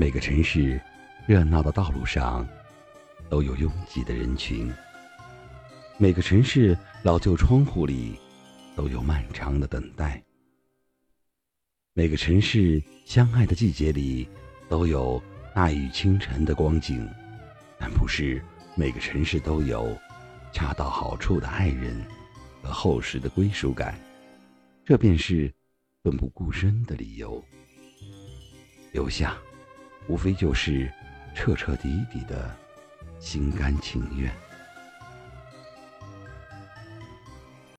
每个城市热闹的道路上，都有拥挤的人群；每个城市老旧窗户里，都有漫长的等待；每个城市相爱的季节里，都有大雨清晨的光景。但不是每个城市都有恰到好处的爱人和厚实的归属感，这便是奋不顾身的理由。留下，无非就是彻彻底底的心甘情愿。